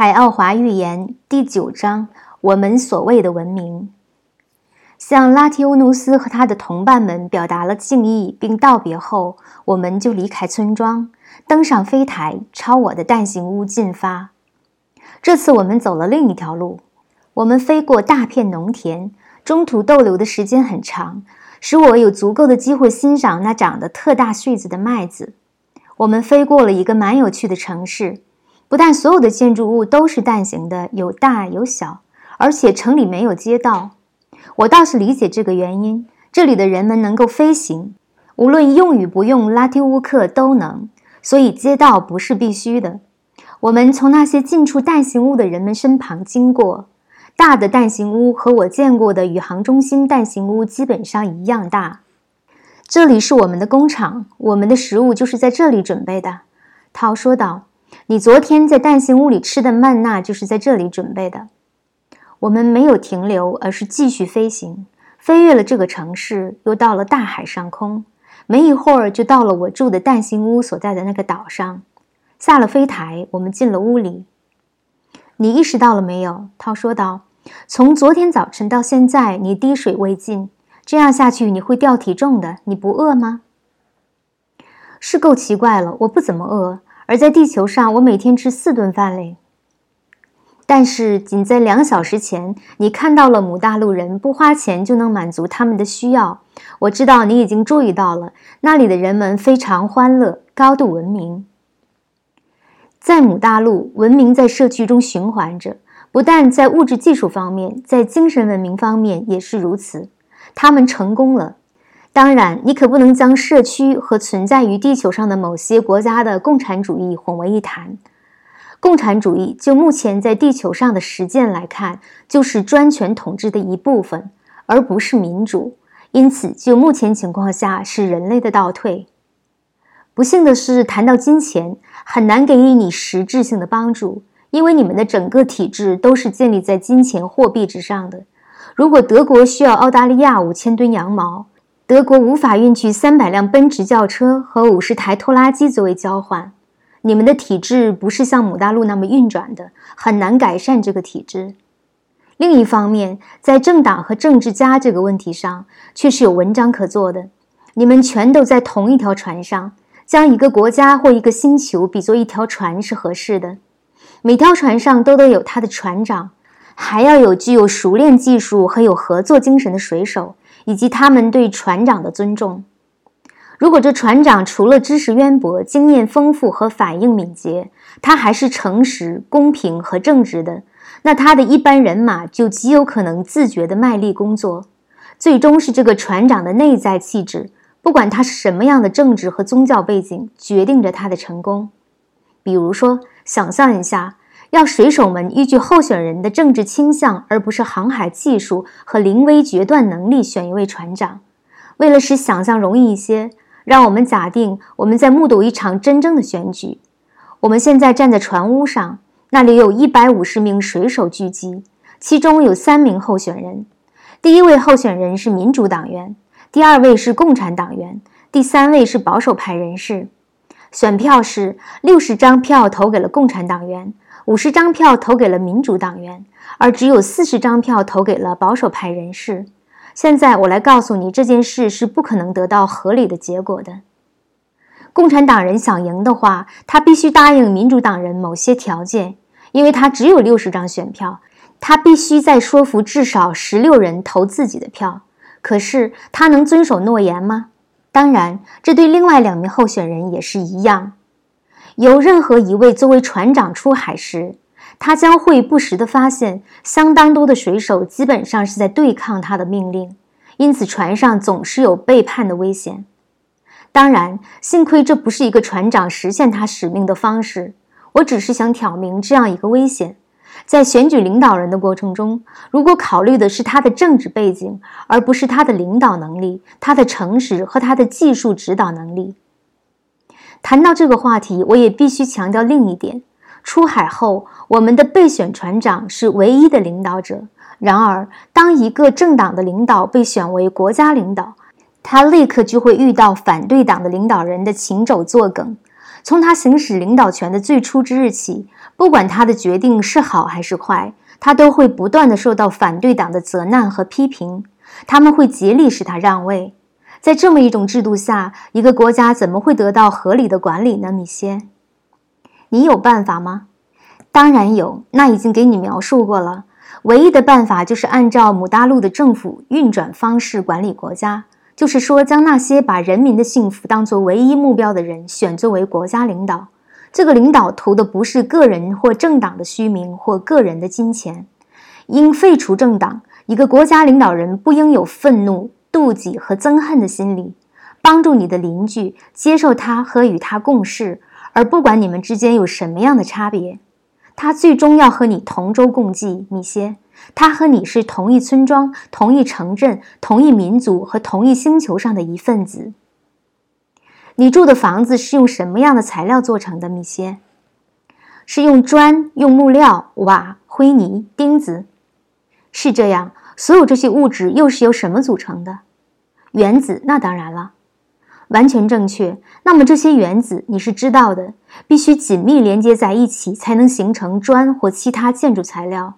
海奥华预言第九章：我们所谓的文明。向拉提欧努斯和他的同伴们表达了敬意并道别后，我们就离开村庄，登上飞台，朝我的蛋形屋进发。这次我们走了另一条路，我们飞过大片农田，中途逗留的时间很长，使我有足够的机会欣赏那长得特大穗子的麦子。我们飞过了一个蛮有趣的城市。不但所有的建筑物都是蛋形的，有大有小，而且城里没有街道。我倒是理解这个原因。这里的人们能够飞行，无论用与不用拉提乌克都能，所以街道不是必须的。我们从那些进出蛋形屋的人们身旁经过，大的蛋形屋和我见过的宇航中心蛋形屋基本上一样大。这里是我们的工厂，我们的食物就是在这里准备的。涛说道。你昨天在蛋形屋里吃的曼娜就是在这里准备的。我们没有停留，而是继续飞行，飞越了这个城市，又到了大海上空。没一会儿就到了我住的蛋形屋所在的那个岛上。下了飞台，我们进了屋里。你意识到了没有？涛说道。从昨天早晨到现在，你滴水未进。这样下去你会掉体重的。你不饿吗？是够奇怪了，我不怎么饿。而在地球上，我每天吃四顿饭嘞。但是，仅在两小时前，你看到了母大陆人不花钱就能满足他们的需要。我知道你已经注意到了，那里的人们非常欢乐，高度文明。在母大陆，文明在社区中循环着，不但在物质技术方面，在精神文明方面也是如此。他们成功了。当然，你可不能将社区和存在于地球上的某些国家的共产主义混为一谈。共产主义就目前在地球上的实践来看，就是专权统治的一部分，而不是民主。因此，就目前情况下，是人类的倒退。不幸的是，谈到金钱，很难给予你实质性的帮助，因为你们的整个体制都是建立在金钱货币之上的。如果德国需要澳大利亚五千吨羊毛，德国无法运去三百辆奔驰轿车和五十台拖拉机作为交换。你们的体制不是像母大陆那么运转的，很难改善这个体制。另一方面，在政党和政治家这个问题上，却是有文章可做的。你们全都在同一条船上，将一个国家或一个星球比作一条船是合适的。每条船上都得有他的船长，还要有具有熟练技术和有合作精神的水手。以及他们对船长的尊重。如果这船长除了知识渊博、经验丰富和反应敏捷，他还是诚实、公平和正直的，那他的一般人马就极有可能自觉地卖力工作。最终是这个船长的内在气质，不管他是什么样的政治和宗教背景，决定着他的成功。比如说，想象一下。要水手们依据候选人的政治倾向，而不是航海技术和临危决断能力选一位船长。为了使想象容易一些，让我们假定我们在目睹一场真正的选举。我们现在站在船坞上，那里有一百五十名水手聚集，其中有三名候选人。第一位候选人是民主党员，第二位是共产党员，第三位是保守派人士。选票是六十张票投给了共产党员。五十张票投给了民主党员，而只有四十张票投给了保守派人士。现在我来告诉你，这件事是不可能得到合理的结果的。共产党人想赢的话，他必须答应民主党人某些条件，因为他只有六十张选票，他必须再说服至少十六人投自己的票。可是他能遵守诺言吗？当然，这对另外两名候选人也是一样。有任何一位作为船长出海时，他将会不时地发现相当多的水手基本上是在对抗他的命令，因此船上总是有背叛的危险。当然，幸亏这不是一个船长实现他使命的方式。我只是想挑明这样一个危险：在选举领导人的过程中，如果考虑的是他的政治背景，而不是他的领导能力、他的诚实和他的技术指导能力。谈到这个话题，我也必须强调另一点：出海后，我们的备选船长是唯一的领导者。然而，当一个政党的领导被选为国家领导，他立刻就会遇到反对党的领导人的擒肘作梗。从他行使领导权的最初之日起，不管他的决定是好还是坏，他都会不断的受到反对党的责难和批评。他们会竭力使他让位。在这么一种制度下，一个国家怎么会得到合理的管理呢？米歇，你有办法吗？当然有，那已经给你描述过了。唯一的办法就是按照姆大陆的政府运转方式管理国家，就是说，将那些把人民的幸福当作唯一目标的人选作为国家领导。这个领导图的不是个人或政党的虚名或个人的金钱。应废除政党，一个国家领导人不应有愤怒、妒忌和憎恨的心理，帮助你的邻居接受他和与他共事，而不管你们之间有什么样的差别。他最终要和你同舟共济，米歇。他和你是同一村庄、同一城镇、同一民族和同一星球上的一份子。你住的房子是用什么样的材料做成的，米歇？是用砖、用木料、瓦、灰泥、钉子。是这样。所有这些物质又是由什么组成的？原子。那当然了。完全正确。那么这些原子你是知道的，必须紧密连接在一起，才能形成砖或其他建筑材料。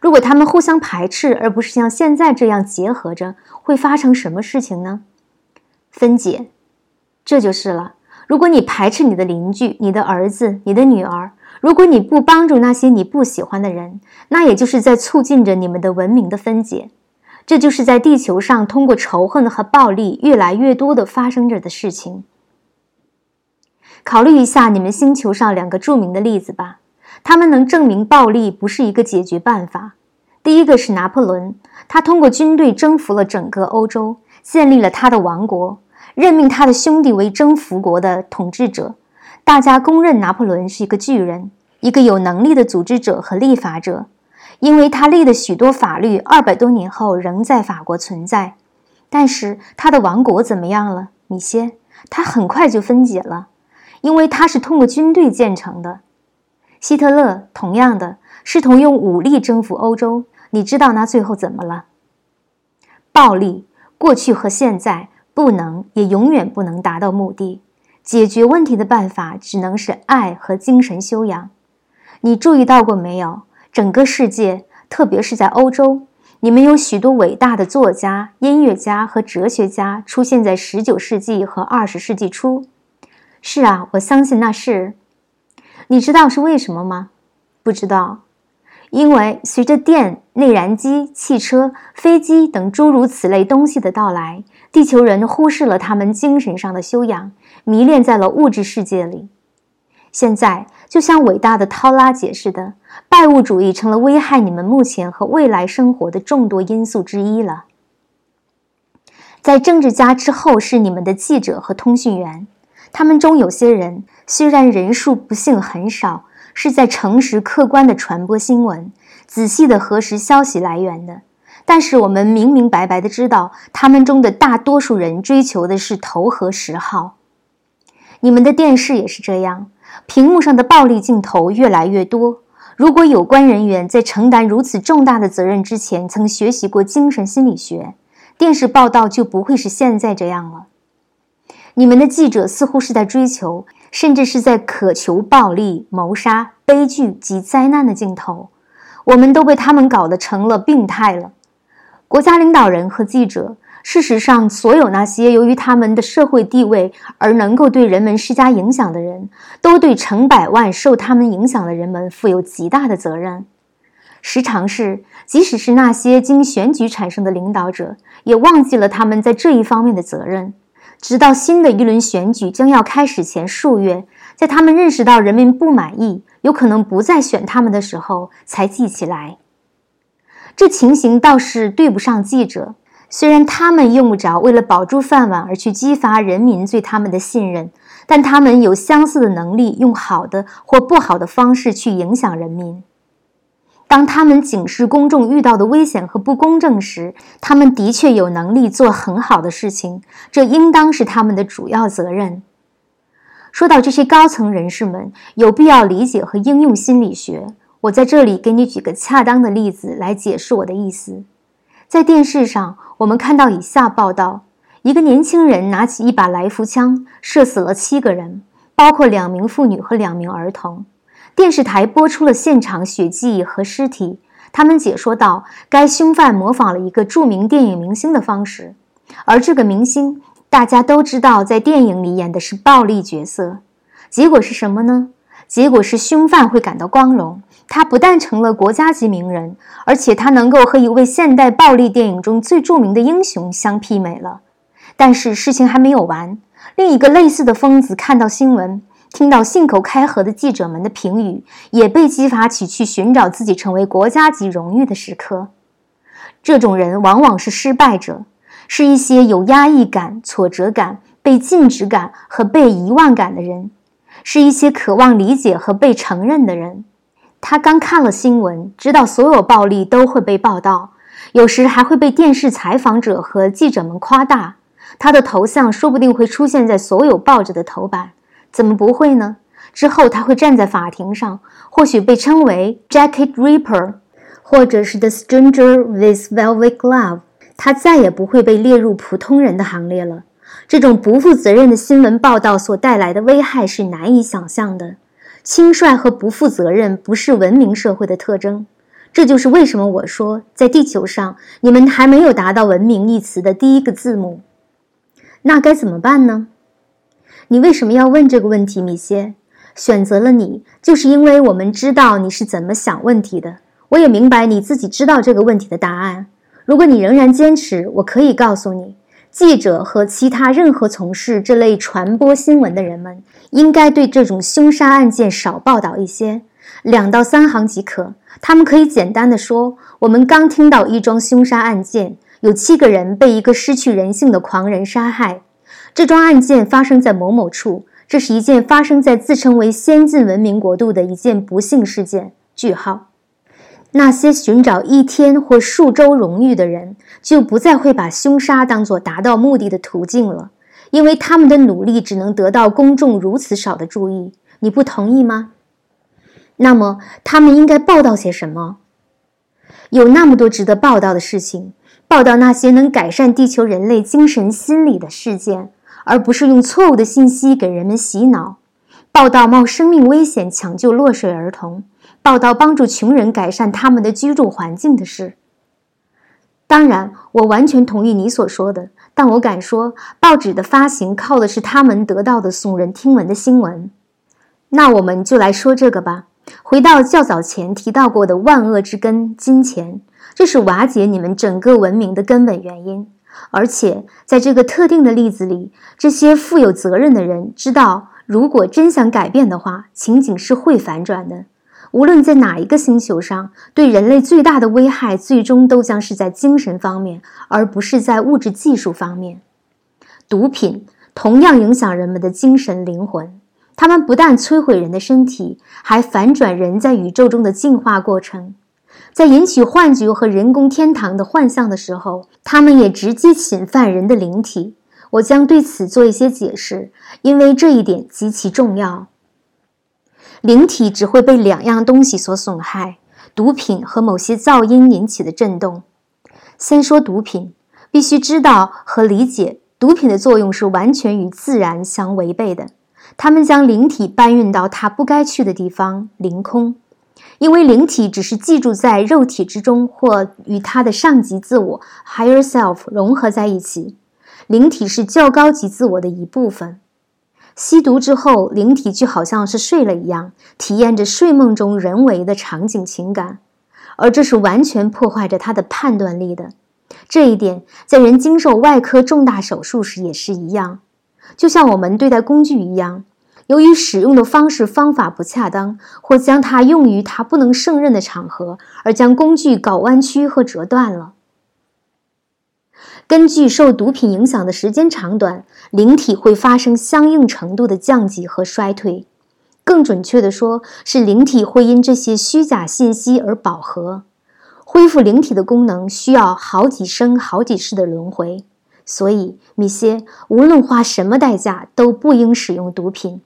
如果它们互相排斥，而不是像现在这样结合着，会发生什么事情呢？分解，这就是了。如果你排斥你的邻居、你的儿子、你的女儿，如果你不帮助那些你不喜欢的人，那也就是在促进着你们的文明的分解。这就是在地球上通过仇恨和暴力越来越多的发生着的事情。考虑一下你们星球上两个著名的例子吧，他们能证明暴力不是一个解决办法。第一个是拿破仑，他通过军队征服了整个欧洲，建立了他的王国，任命他的兄弟为征服国的统治者。大家公认拿破仑是一个巨人，一个有能力的组织者和立法者。因为他立的许多法律，二百多年后仍在法国存在，但是他的王国怎么样了，米歇？他很快就分解了，因为他是通过军队建成的。希特勒同样的，试图用武力征服欧洲，你知道那最后怎么了？暴力，过去和现在不能，也永远不能达到目的。解决问题的办法只能是爱和精神修养。你注意到过没有？整个世界，特别是在欧洲，你们有许多伟大的作家、音乐家和哲学家出现在十九世纪和二十世纪初。是啊，我相信那是。你知道是为什么吗？不知道。因为随着电、内燃机、汽车、飞机等诸如此类东西的到来，地球人忽视了他们精神上的修养，迷恋在了物质世界里。现在，就像伟大的涛拉解释的。拜物主义成了危害你们目前和未来生活的众多因素之一了。在政治家之后是你们的记者和通讯员，他们中有些人虽然人数不幸很少，是在诚实客观地传播新闻，仔细地核实消息来源的。但是我们明明白白的知道，他们中的大多数人追求的是头和十号。你们的电视也是这样，屏幕上的暴力镜头越来越多。如果有关人员在承担如此重大的责任之前曾学习过精神心理学，电视报道就不会是现在这样了。你们的记者似乎是在追求，甚至是在渴求暴力、谋杀、悲剧及灾难的镜头。我们都被他们搞得成了病态了。国家领导人和记者。事实上，所有那些由于他们的社会地位而能够对人们施加影响的人，都对成百万受他们影响的人们负有极大的责任。时常是，即使是那些经选举产生的领导者，也忘记了他们在这一方面的责任，直到新的一轮选举将要开始前数月，在他们认识到人民不满意，有可能不再选他们的时候，才记起来。这情形倒是对不上记者。虽然他们用不着为了保住饭碗而去激发人民对他们的信任，但他们有相似的能力，用好的或不好的方式去影响人民。当他们警示公众遇到的危险和不公正时，他们的确有能力做很好的事情，这应当是他们的主要责任。说到这些高层人士们，有必要理解和应用心理学。我在这里给你举个恰当的例子来解释我的意思。在电视上，我们看到以下报道：一个年轻人拿起一把来福枪，射死了七个人。包括两名妇女和两名儿童。电视台播出了现场血迹和尸体。他们解说道，该凶犯模仿了一个著名电影明星的方式，而这个明星大家都知道，在电影里演的是暴力角色。结果是什么呢？结果是凶犯会感到光荣，他不但成了国家级名人，而且他能够和一位现代暴力电影中最著名的英雄相媲美了。但是事情还没有完，另一个类似的疯子看到新闻。听到信口开河的记者们的评语，也被激发起去寻找自己成为国家级荣誉的时刻。这种人往往是失败者，是一些有压抑感、挫折感、被禁止感和被遗忘感的人，是一些渴望理解和被承认的人。他刚看了新闻，知道所有暴力都会被报道，有时还会被电视采访者和记者们夸大。他的头像说不定会出现在所有报纸的头版。怎么不会呢？之后他会站在法庭上，或许被称为 Jacket Ripper，或者是 The Stranger with Velvet Glove。他再也不会被列入普通人的行列了。这种不负责任的新闻报道所带来的危害是难以想象的。轻率和不负责任不是文明社会的特征。这就是为什么我说，在地球上，你们还没有达到“文明”一词的第一个字母。那该怎么办呢？你为什么要问这个问题，米歇？选择了你，就是因为我们知道你是怎么想问题的。我也明白你自己知道这个问题的答案。如果你仍然坚持，我可以告诉你，记者和其他任何从事这类传播新闻的人们，应该对这种凶杀案件少报道一些，两到三行即可。他们可以简单的说：“我们刚听到一桩凶杀案件，有七个人被一个失去人性的狂人杀害。”这桩案件发生在某某处，这是一件发生在自称为先进文明国度的一件不幸事件。句号。那些寻找一天或数周荣誉的人，就不再会把凶杀当作达到目的的途径了，因为他们的努力只能得到公众如此少的注意。你不同意吗？那么他们应该报道些什么？有那么多值得报道的事情，报道那些能改善地球人类精神心理的事件。而不是用错误的信息给人们洗脑，报道冒生命危险抢救落水儿童，报道帮助穷人改善他们的居住环境的事。当然，我完全同意你所说的，但我敢说，报纸的发行靠的是他们得到的耸人听闻的新闻。那我们就来说这个吧。回到较早前提到过的万恶之根——金钱，这是瓦解你们整个文明的根本原因。而且，在这个特定的例子里，这些负有责任的人知道，如果真想改变的话，情景是会反转的。无论在哪一个星球上，对人类最大的危害，最终都将是在精神方面，而不是在物质技术方面。毒品同样影响人们的精神灵魂，它们不但摧毁人的身体，还反转人在宇宙中的进化过程。在引起幻觉和人工天堂的幻象的时候，他们也直接侵犯人的灵体。我将对此做一些解释，因为这一点极其重要。灵体只会被两样东西所损害：毒品和某些噪音引起的震动。先说毒品，必须知道和理解，毒品的作用是完全与自然相违背的。他们将灵体搬运到它不该去的地方——凌空。因为灵体只是寄住在肉体之中，或与它的上级自我 （higher self） 融合在一起。灵体是较高级自我的一部分。吸毒之后，灵体就好像是睡了一样，体验着睡梦中人为的场景情感，而这是完全破坏着他的判断力的。这一点在人经受外科重大手术时也是一样，就像我们对待工具一样。由于使用的方式方法不恰当，或将它用于它不能胜任的场合，而将工具搞弯曲和折断了。根据受毒品影响的时间长短，灵体会发生相应程度的降级和衰退。更准确的说，是灵体会因这些虚假信息而饱和。恢复灵体的功能需要好几生、好几世的轮回。所以，米歇，无论花什么代价，都不应使用毒品。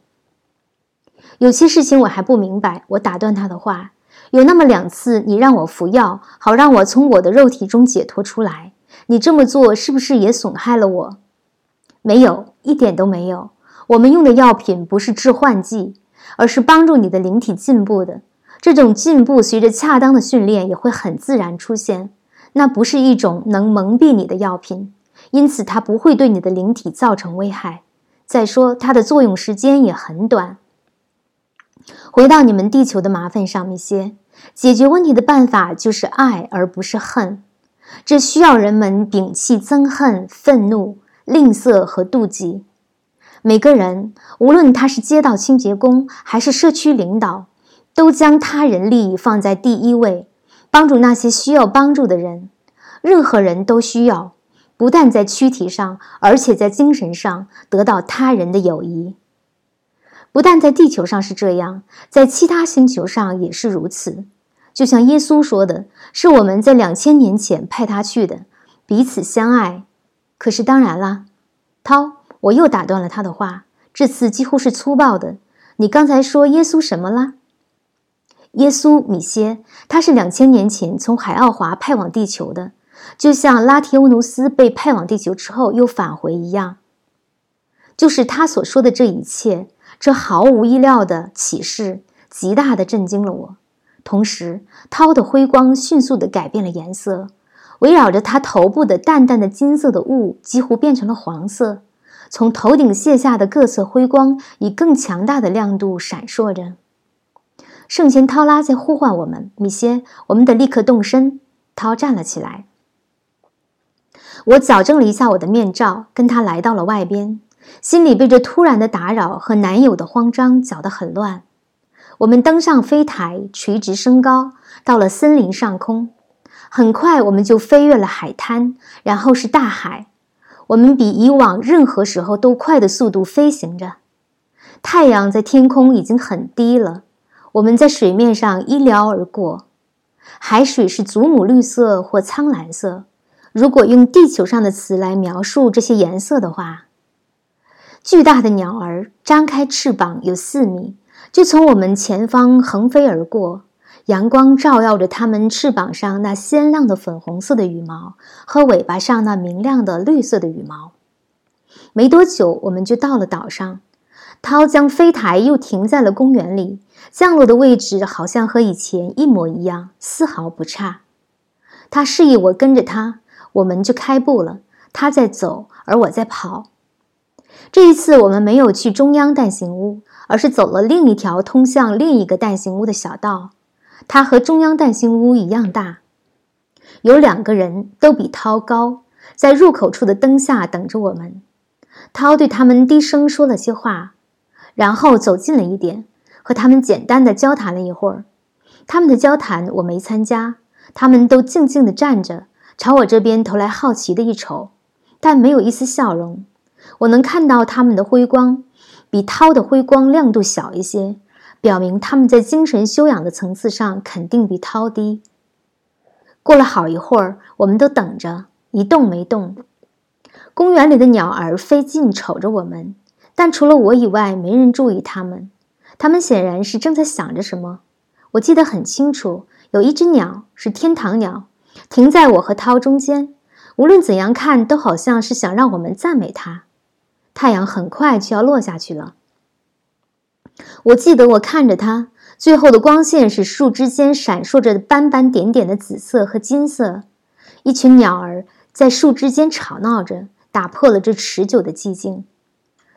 有些事情我还不明白，我打断他的话。有那么两次，你让我服药，好让我从我的肉体中解脱出来。你这么做是不是也损害了我？没有，一点都没有。我们用的药品不是致幻剂，而是帮助你的灵体进步的。这种进步随着恰当的训练也会很自然出现。那不是一种能蒙蔽你的药品，因此它不会对你的灵体造成危害。再说，它的作用时间也很短。回到你们地球的麻烦上面些，解决问题的办法就是爱，而不是恨。这需要人们摒弃憎恨、愤怒、吝啬和妒忌。每个人，无论他是街道清洁工还是社区领导，都将他人利益放在第一位，帮助那些需要帮助的人。任何人都需要，不但在躯体上，而且在精神上得到他人的友谊。不但在地球上是这样，在其他星球上也是如此。就像耶稣说的，是我们在两千年前派他去的，彼此相爱。可是当然啦，涛，我又打断了他的话，这次几乎是粗暴的。你刚才说耶稣什么啦？耶稣米歇，他是两千年前从海奥华派往地球的，就像拉提欧努斯被派往地球之后又返回一样。就是他所说的这一切。这毫无意料的启示，极大的震惊了我。同时，涛的辉光迅速地改变了颜色，围绕着他头部的淡淡的金色的雾几乎变成了黄色。从头顶卸下的各色辉光以更强大的亮度闪烁着。圣贤涛拉在呼唤我们，米歇，我们得立刻动身。涛站了起来。我矫正了一下我的面罩，跟他来到了外边。心里被这突然的打扰和男友的慌张搅得很乱。我们登上飞台，垂直升高，到了森林上空。很快，我们就飞越了海滩，然后是大海。我们比以往任何时候都快的速度飞行着。太阳在天空已经很低了。我们在水面上一撩而过。海水是祖母绿色或苍蓝色。如果用地球上的词来描述这些颜色的话。巨大的鸟儿张开翅膀有四米，就从我们前方横飞而过。阳光照耀着它们翅膀上那鲜亮的粉红色的羽毛和尾巴上那明亮的绿色的羽毛。没多久，我们就到了岛上。涛将飞台又停在了公园里，降落的位置好像和以前一模一样，丝毫不差。他示意我跟着他，我们就开步了。他在走，而我在跑。这一次，我们没有去中央蛋形屋，而是走了另一条通向另一个蛋形屋的小道。它和中央蛋形屋一样大。有两个人都比涛高，在入口处的灯下等着我们。涛对他们低声说了些话，然后走近了一点，和他们简单的交谈了一会儿。他们的交谈我没参加，他们都静静地站着，朝我这边投来好奇的一瞅，但没有一丝笑容。我能看到他们的辉光，比涛的辉光亮度小一些，表明他们在精神修养的层次上肯定比涛低。过了好一会儿，我们都等着，一动没动。公园里的鸟儿飞近瞅着我们，但除了我以外，没人注意它们。它们显然是正在想着什么。我记得很清楚，有一只鸟是天堂鸟，停在我和涛中间，无论怎样看，都好像是想让我们赞美它。太阳很快就要落下去了。我记得我看着它，最后的光线是树枝间闪烁着斑斑点点的紫色和金色。一群鸟儿在树枝间吵闹着，打破了这持久的寂静。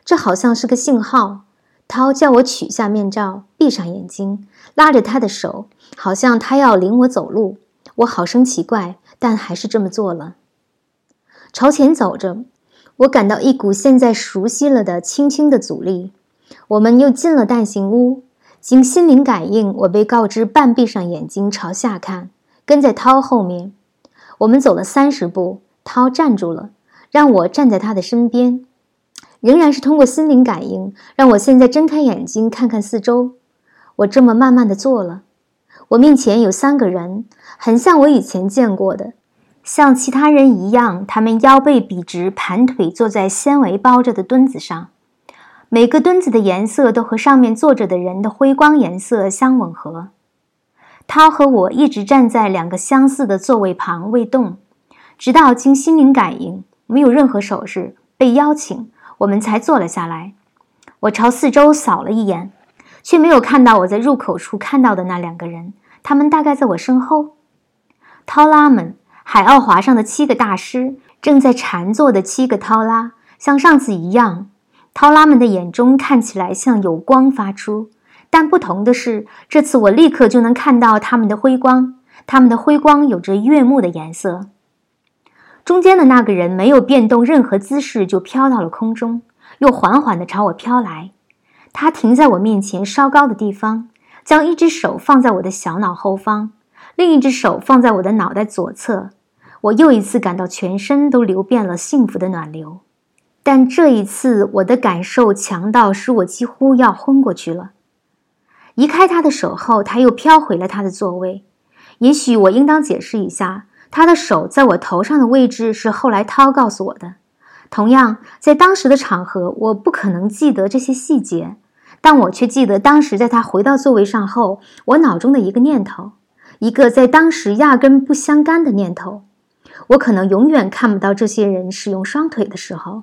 这好像是个信号。涛叫我取下面罩，闭上眼睛，拉着他的手，好像他要领我走路。我好生奇怪，但还是这么做了。朝前走着。我感到一股现在熟悉了的轻轻的阻力。我们又进了蛋形屋，经心灵感应，我被告知半闭上眼睛朝下看，跟在涛后面。我们走了三十步，涛站住了，让我站在他的身边。仍然是通过心灵感应，让我现在睁开眼睛看看四周。我这么慢慢的坐了。我面前有三个人，很像我以前见过的。像其他人一样，他们腰背笔直，盘腿坐在纤维包着的墩子上。每个墩子的颜色都和上面坐着的人的辉光颜色相吻合。他和我一直站在两个相似的座位旁未动，直到经心灵感应，没有任何手势，被邀请，我们才坐了下来。我朝四周扫了一眼，却没有看到我在入口处看到的那两个人。他们大概在我身后。涛拉们，海奥华上的七个大师正在禅坐的七个涛拉，像上次一样。涛拉们的眼中看起来像有光发出，但不同的是，这次我立刻就能看到他们的辉光。他们的辉光有着悦目的颜色。中间的那个人没有变动任何姿势，就飘到了空中。又缓缓地朝我飘来，他停在我面前稍高的地方，将一只手放在我的小脑后方，另一只手放在我的脑袋左侧。我又一次感到全身都流遍了幸福的暖流，但这一次我的感受强到使我几乎要昏过去了。移开他的手后，他又飘回了他的座位。也许我应当解释一下，他的手在我头上的位置是后来涛告诉我的。同样，在当时的场合，我不可能记得这些细节，但我却记得当时在他回到座位上后，我脑中的一个念头，一个在当时压根不相干的念头。我可能永远看不到这些人使用双腿的时候。